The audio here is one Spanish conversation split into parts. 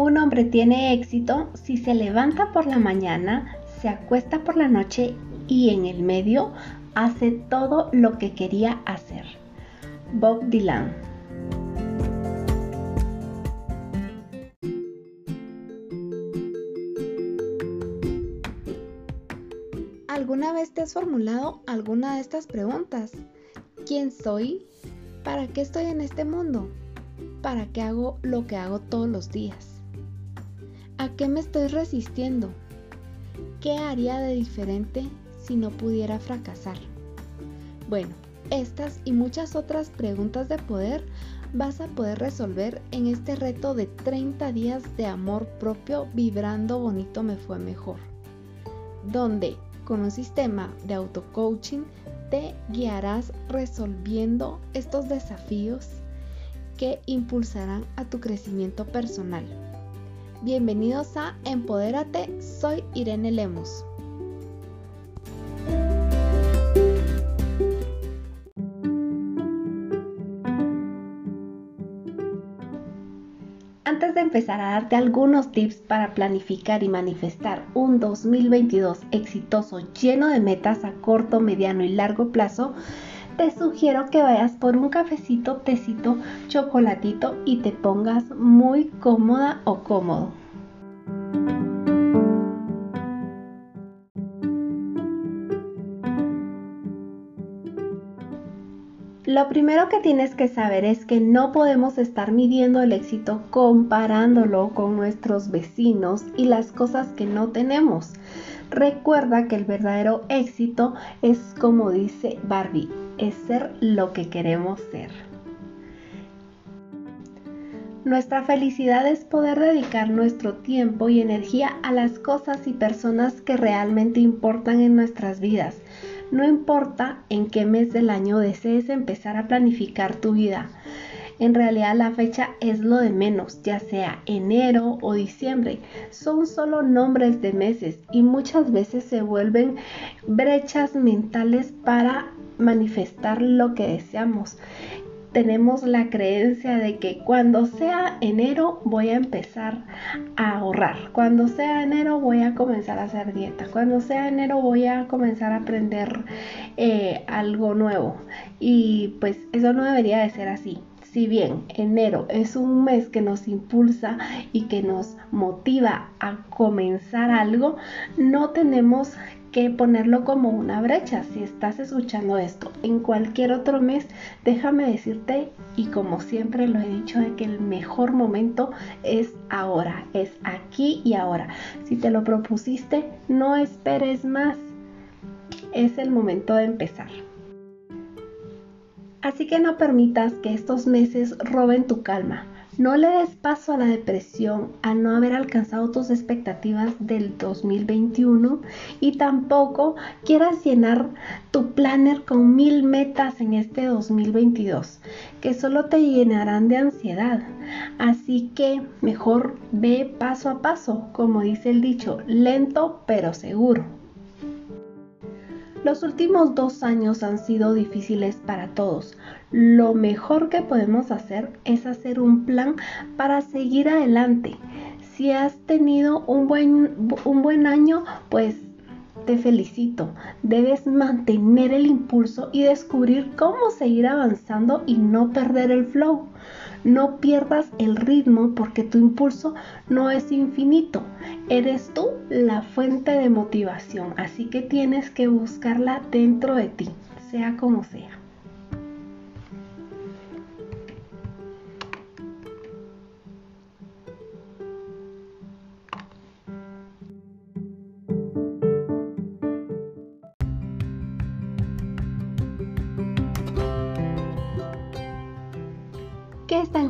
Un hombre tiene éxito si se levanta por la mañana, se acuesta por la noche y en el medio hace todo lo que quería hacer. Bob Dylan. ¿Alguna vez te has formulado alguna de estas preguntas? ¿Quién soy? ¿Para qué estoy en este mundo? ¿Para qué hago lo que hago todos los días? ¿A qué me estoy resistiendo? ¿Qué haría de diferente si no pudiera fracasar? Bueno, estas y muchas otras preguntas de poder vas a poder resolver en este reto de 30 días de amor propio vibrando bonito me fue mejor, donde con un sistema de auto-coaching te guiarás resolviendo estos desafíos que impulsarán a tu crecimiento personal. Bienvenidos a Empodérate, soy Irene Lemos. Antes de empezar a darte algunos tips para planificar y manifestar un 2022 exitoso lleno de metas a corto, mediano y largo plazo, te sugiero que vayas por un cafecito, tecito, chocolatito y te pongas muy cómoda o cómodo. Lo primero que tienes que saber es que no podemos estar midiendo el éxito comparándolo con nuestros vecinos y las cosas que no tenemos. Recuerda que el verdadero éxito es como dice Barbie, es ser lo que queremos ser. Nuestra felicidad es poder dedicar nuestro tiempo y energía a las cosas y personas que realmente importan en nuestras vidas. No importa en qué mes del año desees empezar a planificar tu vida. En realidad la fecha es lo de menos, ya sea enero o diciembre. Son solo nombres de meses y muchas veces se vuelven brechas mentales para manifestar lo que deseamos. Tenemos la creencia de que cuando sea enero voy a empezar a ahorrar, cuando sea enero voy a comenzar a hacer dieta, cuando sea enero voy a comenzar a aprender eh, algo nuevo y pues eso no debería de ser así. Si bien enero es un mes que nos impulsa y que nos motiva a comenzar algo, no tenemos que ponerlo como una brecha. Si estás escuchando esto en cualquier otro mes, déjame decirte, y como siempre lo he dicho, de que el mejor momento es ahora, es aquí y ahora. Si te lo propusiste, no esperes más. Es el momento de empezar. Así que no permitas que estos meses roben tu calma. No le des paso a la depresión al no haber alcanzado tus expectativas del 2021 y tampoco quieras llenar tu planner con mil metas en este 2022 que solo te llenarán de ansiedad. Así que mejor ve paso a paso, como dice el dicho, lento pero seguro. Los últimos dos años han sido difíciles para todos. Lo mejor que podemos hacer es hacer un plan para seguir adelante. Si has tenido un buen, un buen año, pues te felicito. Debes mantener el impulso y descubrir cómo seguir avanzando y no perder el flow. No pierdas el ritmo porque tu impulso no es infinito. Eres tú la fuente de motivación, así que tienes que buscarla dentro de ti, sea como sea.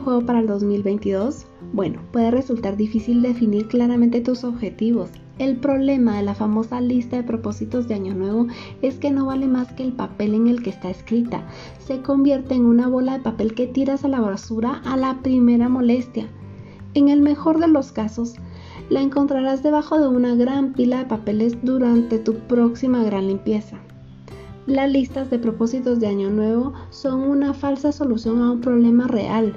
Juego para el 2022? Bueno, puede resultar difícil definir claramente tus objetivos. El problema de la famosa lista de propósitos de Año Nuevo es que no vale más que el papel en el que está escrita. Se convierte en una bola de papel que tiras a la basura a la primera molestia. En el mejor de los casos, la encontrarás debajo de una gran pila de papeles durante tu próxima gran limpieza. Las listas de propósitos de Año Nuevo son una falsa solución a un problema real.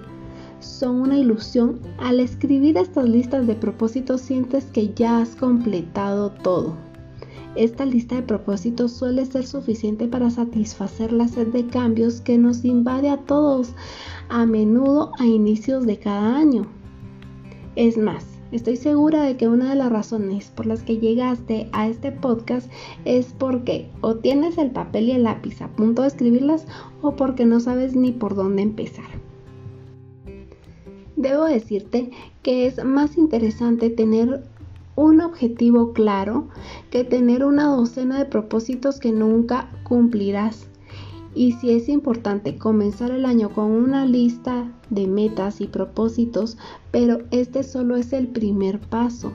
Son una ilusión, al escribir estas listas de propósitos sientes que ya has completado todo. Esta lista de propósitos suele ser suficiente para satisfacer la sed de cambios que nos invade a todos, a menudo a inicios de cada año. Es más, estoy segura de que una de las razones por las que llegaste a este podcast es porque o tienes el papel y el lápiz a punto de escribirlas o porque no sabes ni por dónde empezar. Debo decirte que es más interesante tener un objetivo claro que tener una docena de propósitos que nunca cumplirás. Y si es importante comenzar el año con una lista de metas y propósitos, pero este solo es el primer paso.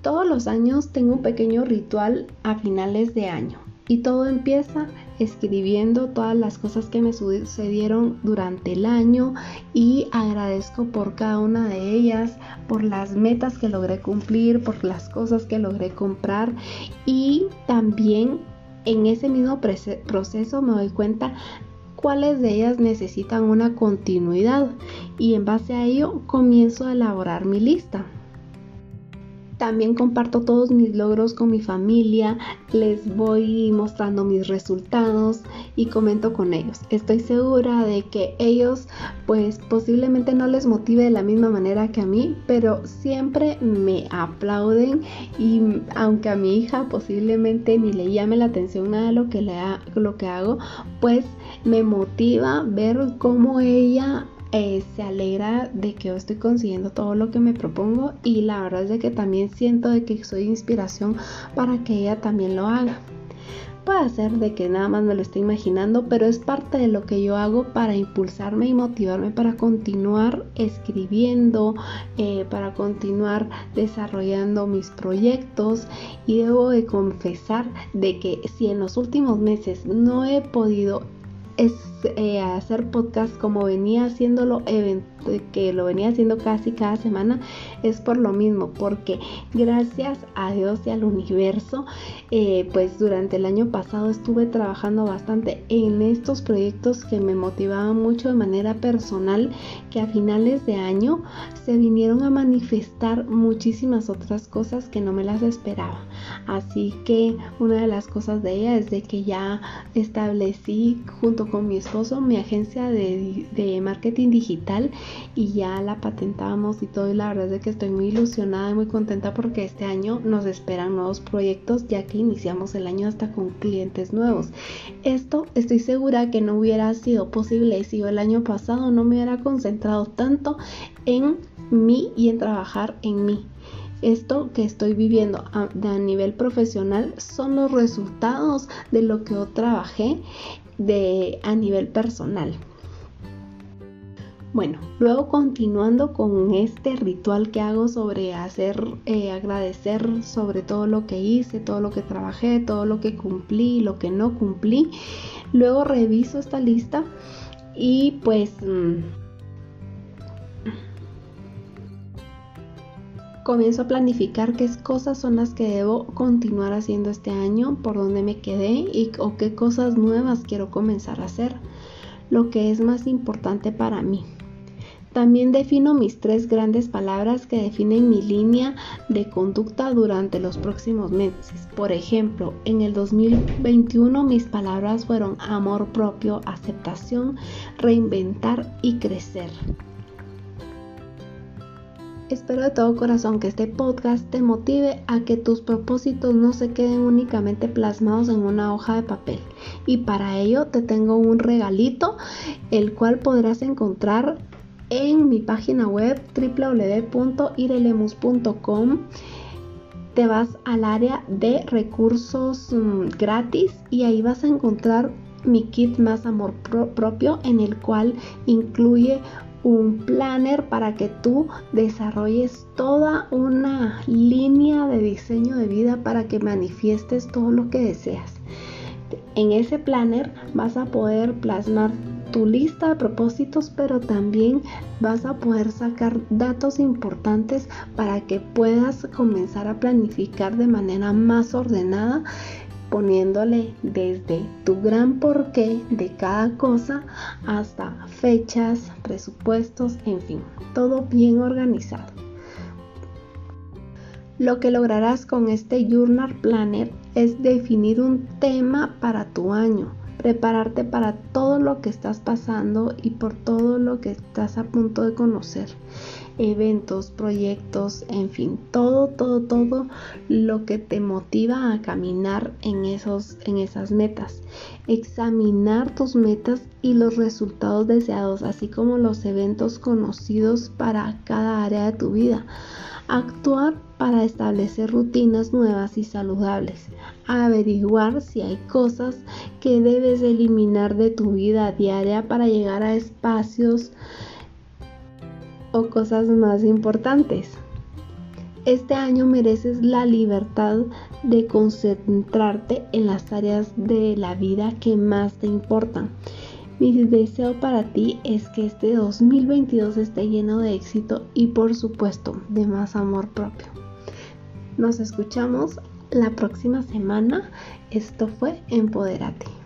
Todos los años tengo un pequeño ritual a finales de año y todo empieza escribiendo todas las cosas que me sucedieron durante el año y agradezco por cada una de ellas, por las metas que logré cumplir, por las cosas que logré comprar y también en ese mismo proceso me doy cuenta cuáles de ellas necesitan una continuidad y en base a ello comienzo a elaborar mi lista. También comparto todos mis logros con mi familia, les voy mostrando mis resultados y comento con ellos. Estoy segura de que ellos pues posiblemente no les motive de la misma manera que a mí, pero siempre me aplauden y aunque a mi hija posiblemente ni le llame la atención nada de lo que, le lo que hago, pues me motiva ver cómo ella eh, se alegra de que yo estoy consiguiendo todo lo que me propongo y la verdad es de que también siento de que soy inspiración para que ella también lo haga. Puede ser de que nada más me lo esté imaginando, pero es parte de lo que yo hago para impulsarme y motivarme para continuar escribiendo, eh, para continuar desarrollando mis proyectos y debo de confesar de que si en los últimos meses no he podido eh, hacer podcast como venía haciéndolo, que lo venía haciendo casi cada semana, es por lo mismo, porque gracias a Dios y al universo, eh, pues durante el año pasado estuve trabajando bastante en estos proyectos que me motivaban mucho de manera personal, que a finales de año se vinieron a manifestar muchísimas otras cosas que no me las esperaba. Así que una de las cosas de ella es de que ya establecí junto con mi esposo mi agencia de, marketing digital y ya la patentamos y todo y la verdad es que estoy muy ilusionada y muy contenta porque este año nos esperan nuevos proyectos ya que iniciamos el año hasta con clientes nuevos. Esto estoy segura que no hubiera sido posible si yo el año pasado no me hubiera concentrado tanto en mí y en trabajar en mí esto que estoy viviendo a, nivel profesional son los resultados de lo que yo trabajé de, a nivel personal. Bueno, luego continuando con este ritual que hago sobre hacer, eh, agradecer sobre todo lo que hice, todo lo que trabajé, todo lo que cumplí, lo que no cumplí, luego reviso esta lista y pues... Mm, comienzo a planificar qué cosas son las que debo continuar haciendo este año, por dónde me quedé y o qué cosas nuevas quiero comenzar a hacer, lo que es más importante para mí. También defino mis tres grandes palabras que definen mi línea de conducta durante los próximos meses. Por ejemplo, en el 2021 mis palabras fueron amor propio, aceptación, reinventar y crecer. Espero de todo corazón que este podcast te motive a que tus propósitos no se queden únicamente plasmados en una hoja de papel. Y para ello te tengo un regalito, el cual podrás encontrar en mi página web www.irelemus.com. Te vas al área de recursos mm, gratis y ahí vas a encontrar mi kit más amor propio en el cual incluye un planner para que tú desarrolles toda una línea de diseño de vida para que manifiestes todo lo que deseas. En ese planner vas a poder plasmar tu lista de propósitos, pero también vas a poder sacar datos importantes para que puedas comenzar a planificar de manera más ordenada poniéndole desde tu gran porqué de cada cosa hasta fechas, presupuestos, en fin, todo bien organizado. Lo que lograrás con este Journal Planner es definir un tema para tu año, prepararte para todo lo que estás pasando y por todo lo que estás a punto de conocer eventos, proyectos, en fin, todo, todo, todo lo que te motiva a caminar en, esos, en esas metas. Examinar tus metas y los resultados deseados, así como los eventos conocidos para cada área de tu vida. Actuar para establecer rutinas nuevas y saludables. Averiguar si hay cosas que debes eliminar de tu vida diaria para llegar a espacios o cosas más importantes. Este año mereces la libertad de concentrarte en las áreas de la vida que más te importan. Mi deseo para ti es que este 2022 esté lleno de éxito y por supuesto de más amor propio. Nos escuchamos la próxima semana. Esto fue Empoderate.